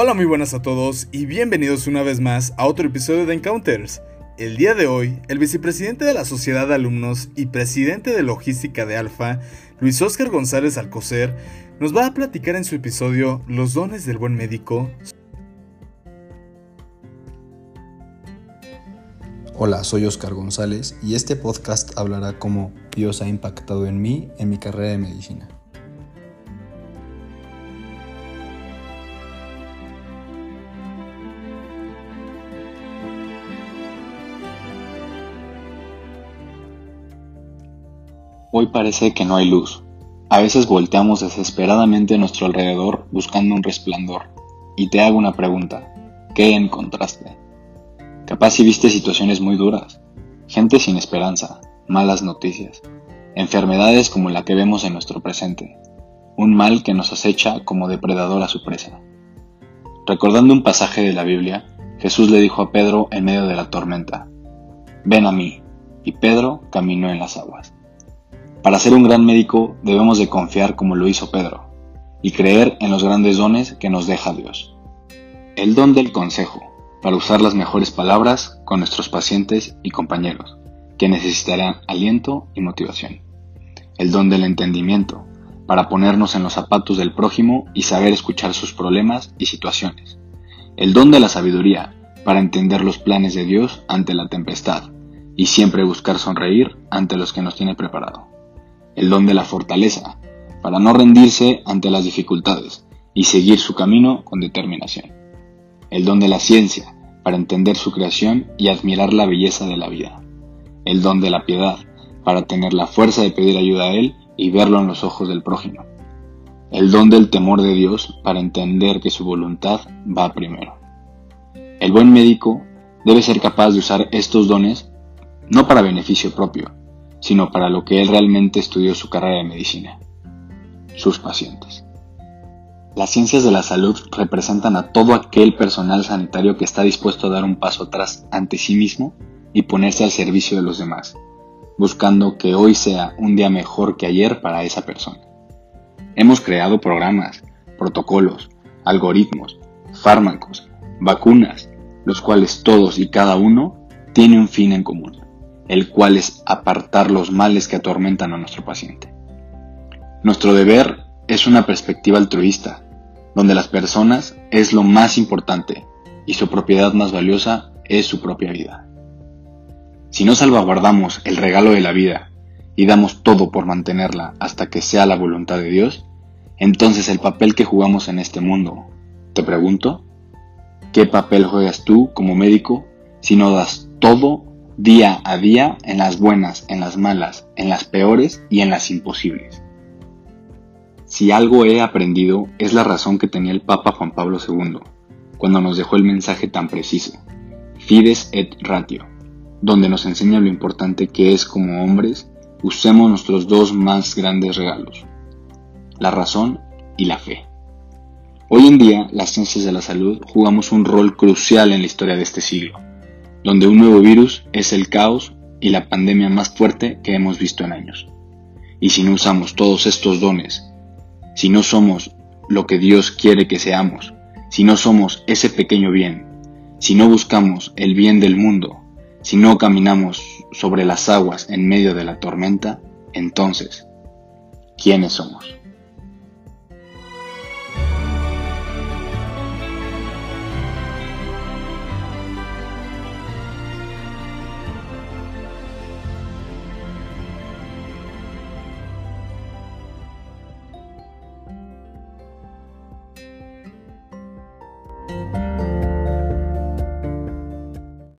Hola, muy buenas a todos y bienvenidos una vez más a otro episodio de Encounters. El día de hoy, el vicepresidente de la Sociedad de Alumnos y presidente de Logística de Alfa, Luis Óscar González Alcocer, nos va a platicar en su episodio Los dones del buen médico. Hola, soy Óscar González y este podcast hablará cómo Dios ha impactado en mí en mi carrera de medicina. Hoy parece que no hay luz. A veces volteamos desesperadamente a nuestro alrededor buscando un resplandor. Y te hago una pregunta. ¿Qué encontraste? Capaz si viste situaciones muy duras. Gente sin esperanza, malas noticias, enfermedades como la que vemos en nuestro presente, un mal que nos acecha como depredador a su presa. Recordando un pasaje de la Biblia, Jesús le dijo a Pedro en medio de la tormenta, Ven a mí, y Pedro caminó en las aguas. Para ser un gran médico debemos de confiar como lo hizo Pedro y creer en los grandes dones que nos deja Dios. El don del consejo, para usar las mejores palabras con nuestros pacientes y compañeros, que necesitarán aliento y motivación. El don del entendimiento, para ponernos en los zapatos del prójimo y saber escuchar sus problemas y situaciones. El don de la sabiduría, para entender los planes de Dios ante la tempestad y siempre buscar sonreír ante los que nos tiene preparado el don de la fortaleza, para no rendirse ante las dificultades y seguir su camino con determinación. El don de la ciencia, para entender su creación y admirar la belleza de la vida. El don de la piedad, para tener la fuerza de pedir ayuda a Él y verlo en los ojos del prójimo. El don del temor de Dios, para entender que su voluntad va primero. El buen médico debe ser capaz de usar estos dones no para beneficio propio, sino para lo que él realmente estudió su carrera de medicina, sus pacientes. Las ciencias de la salud representan a todo aquel personal sanitario que está dispuesto a dar un paso atrás ante sí mismo y ponerse al servicio de los demás, buscando que hoy sea un día mejor que ayer para esa persona. Hemos creado programas, protocolos, algoritmos, fármacos, vacunas, los cuales todos y cada uno tiene un fin en común el cual es apartar los males que atormentan a nuestro paciente. Nuestro deber es una perspectiva altruista, donde las personas es lo más importante y su propiedad más valiosa es su propia vida. Si no salvaguardamos el regalo de la vida y damos todo por mantenerla hasta que sea la voluntad de Dios, entonces el papel que jugamos en este mundo, te pregunto, ¿qué papel juegas tú como médico si no das todo día a día en las buenas, en las malas, en las peores y en las imposibles. Si algo he aprendido es la razón que tenía el Papa Juan Pablo II cuando nos dejó el mensaje tan preciso, Fides et Ratio, donde nos enseña lo importante que es como hombres usemos nuestros dos más grandes regalos, la razón y la fe. Hoy en día, las ciencias de la salud jugamos un rol crucial en la historia de este siglo donde un nuevo virus es el caos y la pandemia más fuerte que hemos visto en años. Y si no usamos todos estos dones, si no somos lo que Dios quiere que seamos, si no somos ese pequeño bien, si no buscamos el bien del mundo, si no caminamos sobre las aguas en medio de la tormenta, entonces, ¿quiénes somos?